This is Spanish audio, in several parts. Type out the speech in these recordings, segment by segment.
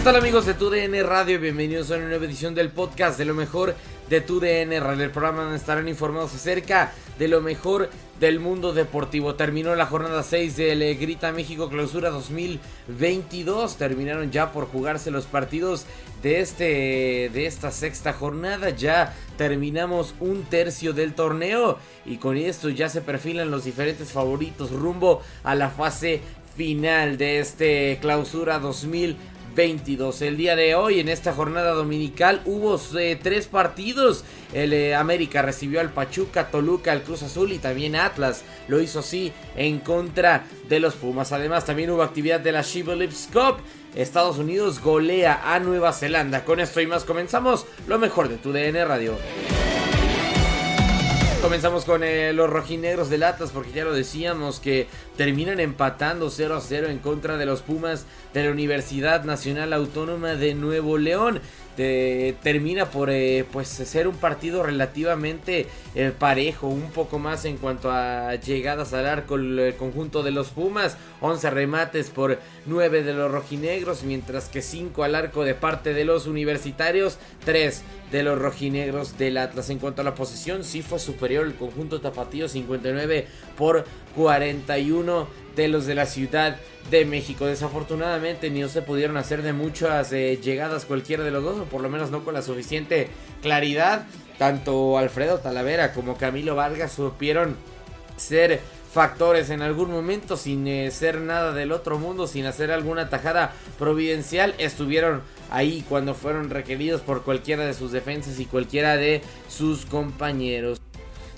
¿Qué tal amigos de TUDN Radio? Bienvenidos a una nueva edición del podcast de lo mejor de TUDN Radio, el programa donde estarán informados acerca de lo mejor del mundo deportivo. Terminó la jornada 6 del Grita México Clausura 2022. Terminaron ya por jugarse los partidos de este de esta sexta jornada. Ya terminamos un tercio del torneo y con esto ya se perfilan los diferentes favoritos rumbo a la fase final de este Clausura 2022 22. El día de hoy, en esta jornada dominical, hubo eh, tres partidos. El eh, América recibió al Pachuca, Toluca, el Cruz Azul y también Atlas lo hizo así en contra de los Pumas. Además, también hubo actividad de la Shibboleths Cup. Estados Unidos golea a Nueva Zelanda. Con esto y más comenzamos lo mejor de tu DN Radio. Comenzamos con eh, los rojinegros de Latas porque ya lo decíamos que terminan empatando 0 a 0 en contra de los Pumas de la Universidad Nacional Autónoma de Nuevo León. Termina por eh, pues ser un partido relativamente eh, parejo, un poco más en cuanto a llegadas al arco el, conjunto de los Pumas, 11 remates por 9 de los rojinegros, mientras que 5 al arco de parte de los universitarios, 3 de los rojinegros del Atlas. En cuanto a la posesión, sí fue superior el conjunto tapatío, 59 por 41 de los de la Ciudad de México. Desafortunadamente no se pudieron hacer de muchas eh, llegadas cualquiera de los dos, o por lo menos no con la suficiente claridad. Tanto Alfredo Talavera como Camilo Vargas supieron ser factores en algún momento sin eh, ser nada del otro mundo, sin hacer alguna tajada providencial, estuvieron ahí cuando fueron requeridos por cualquiera de sus defensas y cualquiera de sus compañeros.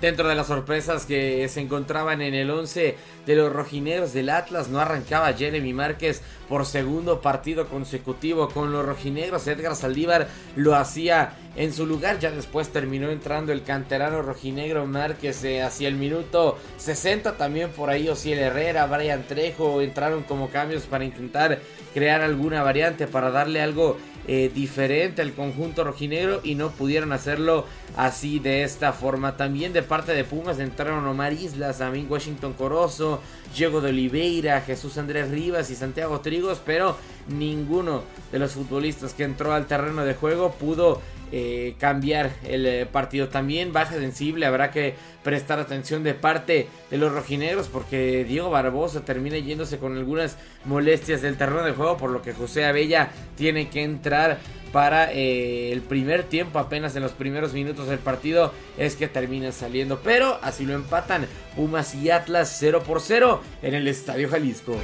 Dentro de las sorpresas que se encontraban en el 11 de los rojineros del Atlas, no arrancaba Jeremy Márquez por segundo partido consecutivo con los rojinegros. Edgar Saldívar lo hacía en su lugar, ya después terminó entrando el canterano rojinegro Márquez eh, hacia el minuto 60. También por ahí Osiel Herrera, Brian Trejo entraron como cambios para intentar crear alguna variante, para darle algo eh, diferente al conjunto rojinegro y no pudieron hacerlo así de esta forma. También de parte de Pumas entraron Omar Islas, también Washington Corozo, Diego de Oliveira, Jesús Andrés Rivas y Santiago Trigos, pero ninguno de los futbolistas que entró al terreno de juego pudo eh, cambiar el eh, partido. También baja sensible, habrá que prestar atención de parte de los rojinegros porque Diego Barbosa termina yéndose con algunas molestias del terreno de juego, por lo que José Abella tiene que entrar para eh, el primer tiempo, apenas en los primeros minutos del partido, es que termina saliendo. Pero así lo empatan Pumas y Atlas 0 por 0 en el Estadio Jalisco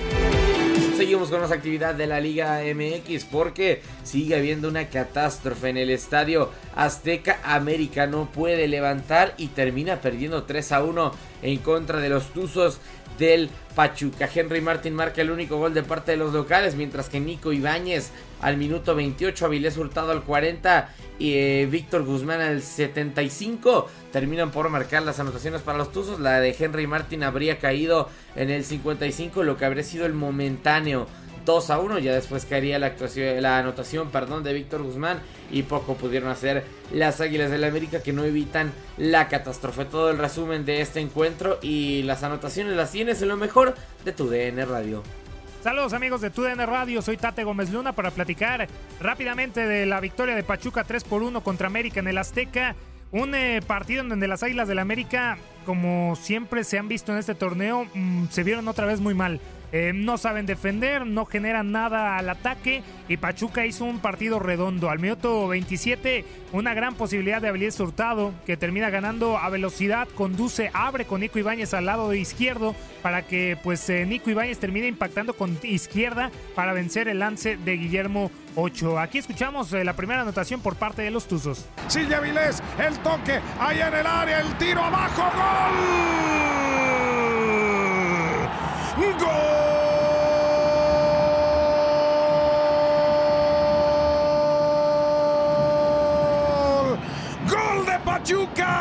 seguimos con las actividades de la Liga MX porque sigue habiendo una catástrofe en el estadio Azteca. América no puede levantar y termina perdiendo 3 a 1 en contra de los Tuzos del Pachuca. Henry Martin marca el único gol de parte de los locales, mientras que Nico Ibáñez al minuto 28, Avilés Hurtado al 40 y eh, Víctor Guzmán al 75 terminan por marcar las anotaciones para los Tuzos. La de Henry Martin habría caído en el 55, lo que habría sido el momentáneo 2 a 1. Ya después caería la, actuación, la anotación perdón, de Víctor Guzmán. Y poco pudieron hacer las Águilas del la América que no evitan la catástrofe. Todo el resumen de este encuentro y las anotaciones las tienes en lo mejor de tu DN Radio. Saludos amigos de TUDN Radio, soy Tate Gómez Luna para platicar rápidamente de la victoria de Pachuca 3 por 1 contra América en el Azteca. Un eh, partido en donde las Águilas del la América, como siempre se han visto en este torneo, mm, se vieron otra vez muy mal. Eh, no saben defender, no generan nada al ataque y Pachuca hizo un partido redondo. Al minuto 27, una gran posibilidad de Avilés Hurtado que termina ganando a velocidad, conduce, abre con Nico Ibáñez al lado izquierdo para que pues eh, Nico Ibáñez termine impactando con izquierda para vencer el lance de Guillermo Ocho. Aquí escuchamos eh, la primera anotación por parte de los Tuzos. Sigue Avilés, el toque, ahí en el área, el tiro abajo, gol. ¡Gol! Pachuca.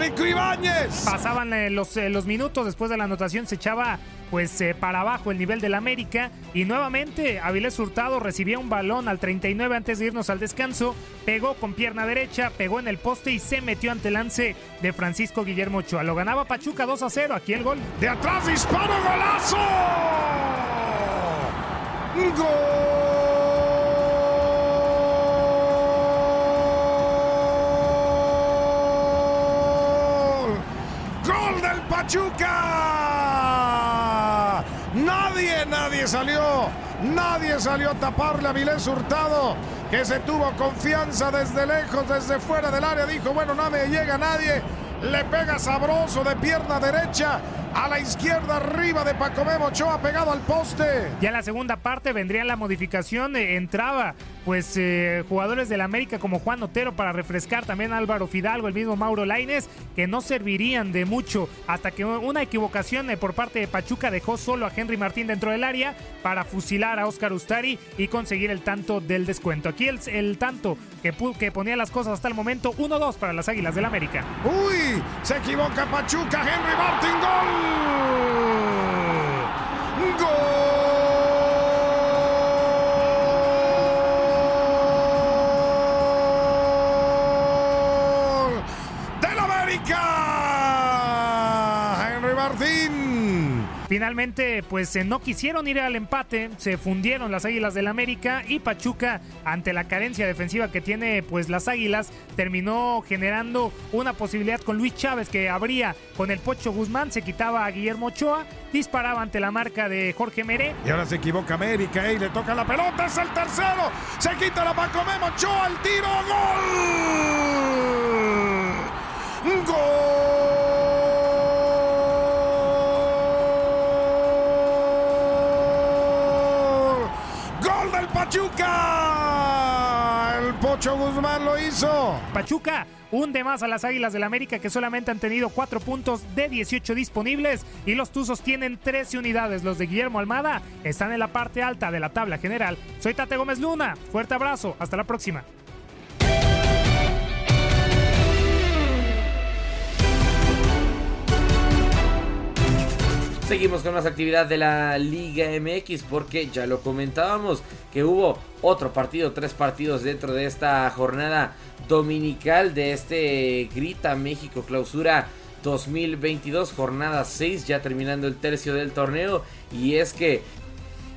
Nico Ibáñez Pasaban eh, los, eh, los minutos después de la anotación, se echaba pues eh, para abajo el nivel del América y nuevamente Avilés Hurtado recibía un balón al 39 antes de irnos al descanso, pegó con pierna derecha, pegó en el poste y se metió ante el lance de Francisco Guillermo Ochoa. Lo ganaba Pachuca 2 a 0, aquí el gol. De atrás disparo, golazo. Gol. Gol del Pachuca. Nadie, nadie salió. Nadie salió a taparle a Vilés Hurtado, que se tuvo confianza desde lejos, desde fuera del área. Dijo, bueno, no me llega nadie. Le pega sabroso de pierna derecha a la izquierda arriba de Paco Memo Ochoa pegado al poste. Ya en la segunda parte vendría la modificación, eh, entraba pues eh, jugadores del América como Juan Otero para refrescar también Álvaro Fidalgo, el mismo Mauro Laines, que no servirían de mucho hasta que una equivocación eh, por parte de Pachuca dejó solo a Henry Martín dentro del área para fusilar a Oscar Ustari y conseguir el tanto del descuento. Aquí el, el tanto que, que ponía las cosas hasta el momento, 1-2 para las Águilas del América. Uy, se equivoca Pachuca, Henry Martin, gol. Gol Finalmente, pues eh, no quisieron ir al empate, se fundieron las Águilas del América y Pachuca, ante la carencia defensiva que tiene pues las Águilas, terminó generando una posibilidad con Luis Chávez que abría con el Pocho Guzmán, se quitaba a Guillermo Ochoa, disparaba ante la marca de Jorge Meré. Y ahora se equivoca América y le toca la pelota, es el tercero. Se quita la Paco Memo Ochoa, el tiro, gol. Pachuca. El Pocho Guzmán lo hizo. Pachuca hunde más a las Águilas del América que solamente han tenido 4 puntos de 18 disponibles y los Tuzos tienen 13 unidades. Los de Guillermo Almada están en la parte alta de la tabla general. Soy Tate Gómez Luna, fuerte abrazo, hasta la próxima. Seguimos con más actividad de la Liga MX porque ya lo comentábamos que hubo otro partido, tres partidos dentro de esta jornada dominical de este Grita México Clausura 2022, jornada 6, ya terminando el tercio del torneo. Y es que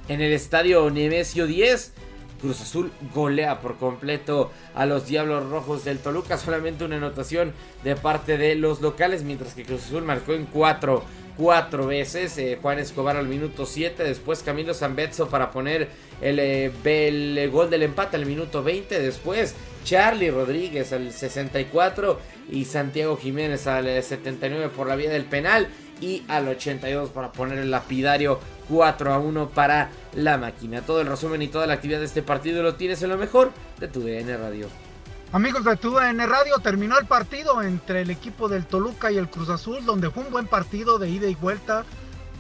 en el estadio Nemesio 10, Cruz Azul golea por completo a los Diablos Rojos del Toluca. Solamente una anotación de parte de los locales, mientras que Cruz Azul marcó en 4 cuatro veces. Eh, Juan Escobar al minuto 7. Después Camilo Zambetso para poner el, eh, gol del empate al minuto 20. Después Charlie Rodríguez al 64. Y Santiago Jiménez al eh, 79 por la vía del penal. Y al 82 para poner el lapidario 4 a 1 para la máquina. Todo el resumen y toda la actividad de este partido lo tienes en lo mejor de tu DN Radio. Amigos de TUDN Radio, terminó el partido entre el equipo del Toluca y el Cruz Azul, donde fue un buen partido de ida y vuelta,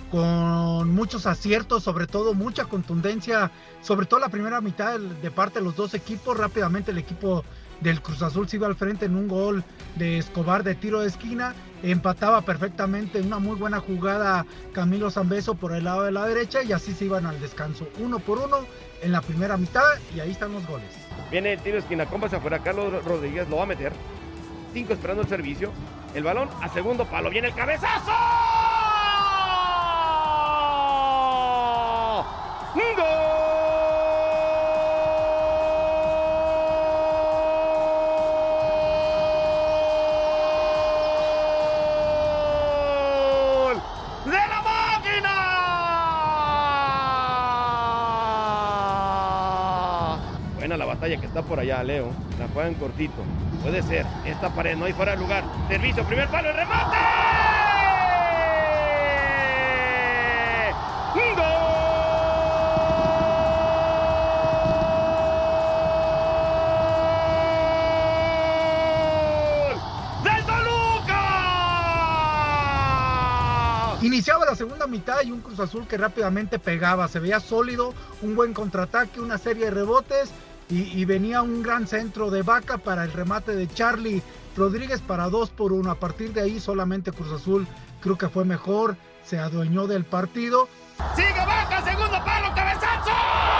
con muchos aciertos, sobre todo mucha contundencia, sobre todo la primera mitad de parte de los dos equipos. Rápidamente el equipo del Cruz Azul se iba al frente en un gol de Escobar de tiro de esquina, empataba perfectamente, una muy buena jugada Camilo Zambeso por el lado de la derecha y así se iban al descanso, uno por uno en la primera mitad y ahí están los goles. Viene el tiro de esquina, compas afuera, Carlos Rodríguez lo va a meter. Cinco esperando el servicio. El balón a segundo palo. Viene el cabezazo. Por allá, Leo. La juegan cortito. Puede ser. Esta pared no hay fuera de lugar. Servicio, primer palo, el remate. ¡Gol! Iniciaba la segunda mitad y un Cruz Azul que rápidamente pegaba, se veía sólido, un buen contraataque, una serie de rebotes y, venía un gran centro de vaca para el remate de Charlie Rodríguez para 2 por 1. A partir de ahí solamente Cruz Azul creo que fue mejor, se adueñó del partido. Sigue vaca, segundo palo, cabezazo.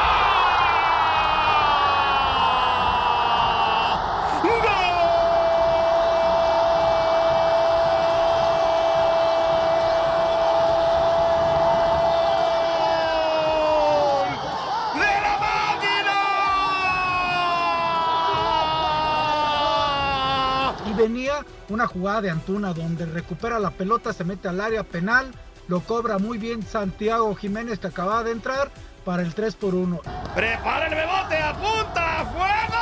Una jugada de Antuna donde recupera la pelota, se mete al área penal, lo cobra muy bien Santiago Jiménez que acaba de entrar para el 3 por 1. Prepara el bebote, apunta, fuego.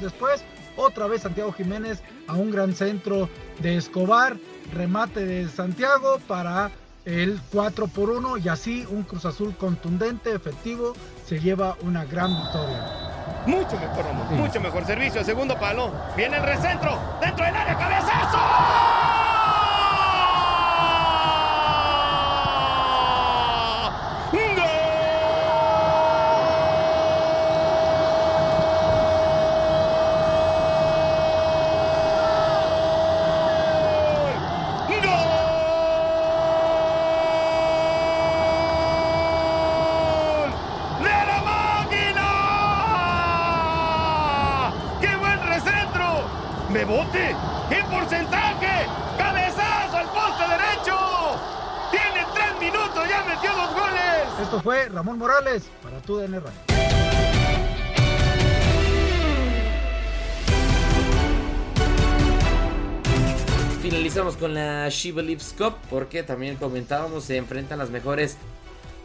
Después, otra vez Santiago Jiménez a un gran centro de Escobar, remate de Santiago para el 4 por 1 y así un Cruz Azul contundente, efectivo, se lleva una gran victoria. Mucho mejor, mucho mejor servicio, segundo palo, viene el recentro, dentro del área, cabezazo. Fue Ramón Morales para tu DN. Finalizamos con la Shiva Lips Cup porque también comentábamos se enfrentan las mejores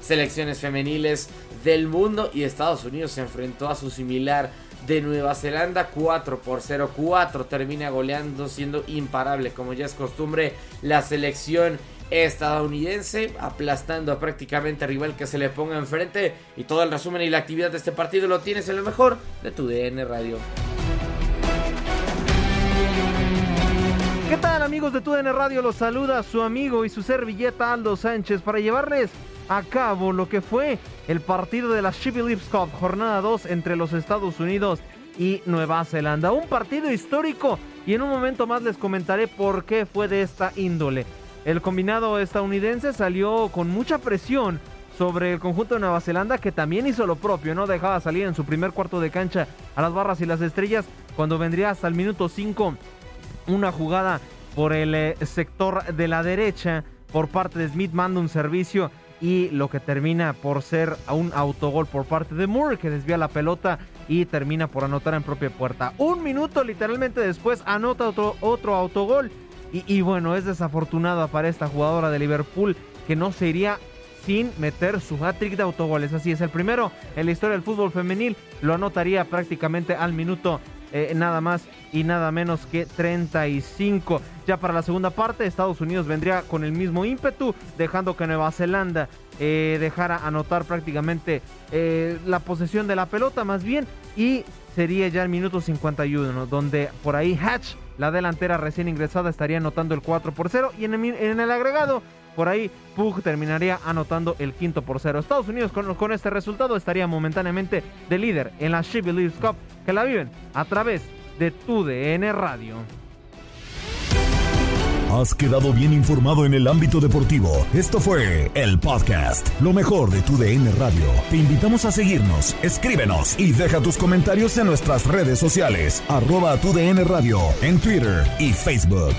selecciones femeniles del mundo y Estados Unidos se enfrentó a su similar de Nueva Zelanda 4 por 0 4 termina goleando siendo imparable como ya es costumbre la selección estadounidense, aplastando a prácticamente rival que se le ponga enfrente. Y todo el resumen y la actividad de este partido lo tienes en lo mejor de tu DN Radio. ¿Qué tal amigos de TUDN Radio? Los saluda su amigo y su servilleta Aldo Sánchez para llevarles a cabo lo que fue el partido de la Shippy Lips Cup, jornada 2 entre los Estados Unidos y Nueva Zelanda. Un partido histórico y en un momento más les comentaré por qué fue de esta índole. El combinado estadounidense salió con mucha presión sobre el conjunto de Nueva Zelanda que también hizo lo propio, no dejaba salir en su primer cuarto de cancha a las barras y las estrellas cuando vendría hasta el minuto 5 una jugada por el eh, sector de la derecha por parte de Smith manda un servicio y lo que termina por ser un autogol por parte de Moore que desvía la pelota y termina por anotar en propia puerta. Un minuto literalmente después anota otro, otro autogol y, bueno, es desafortunado para esta jugadora de Liverpool que no se iría sin meter su hat-trick de autogoles. Así es, el primero en la historia del fútbol femenil lo anotaría prácticamente al minuto eh, nada más y nada menos que 35. Ya para la segunda parte, Estados Unidos vendría con el mismo ímpetu, dejando que Nueva Zelanda eh, dejara anotar prácticamente eh, la posesión de la pelota más bien y sería ya el minuto 51, donde por ahí Hatch la delantera recién ingresada estaría anotando el 4 por 0 y en el, agregado por ahí Pug terminaría anotando el quinto por 0. Estados Unidos con, este resultado estaría momentáneamente de líder en la Chevy Leaves Cup que la viven a través de tu DN Radio. Has quedado bien informado en el ámbito deportivo. Esto fue el podcast, lo mejor de tu DN Radio. Te invitamos a seguirnos, escríbenos y deja tus comentarios en nuestras redes sociales, arroba tu DN Radio, en Twitter y Facebook.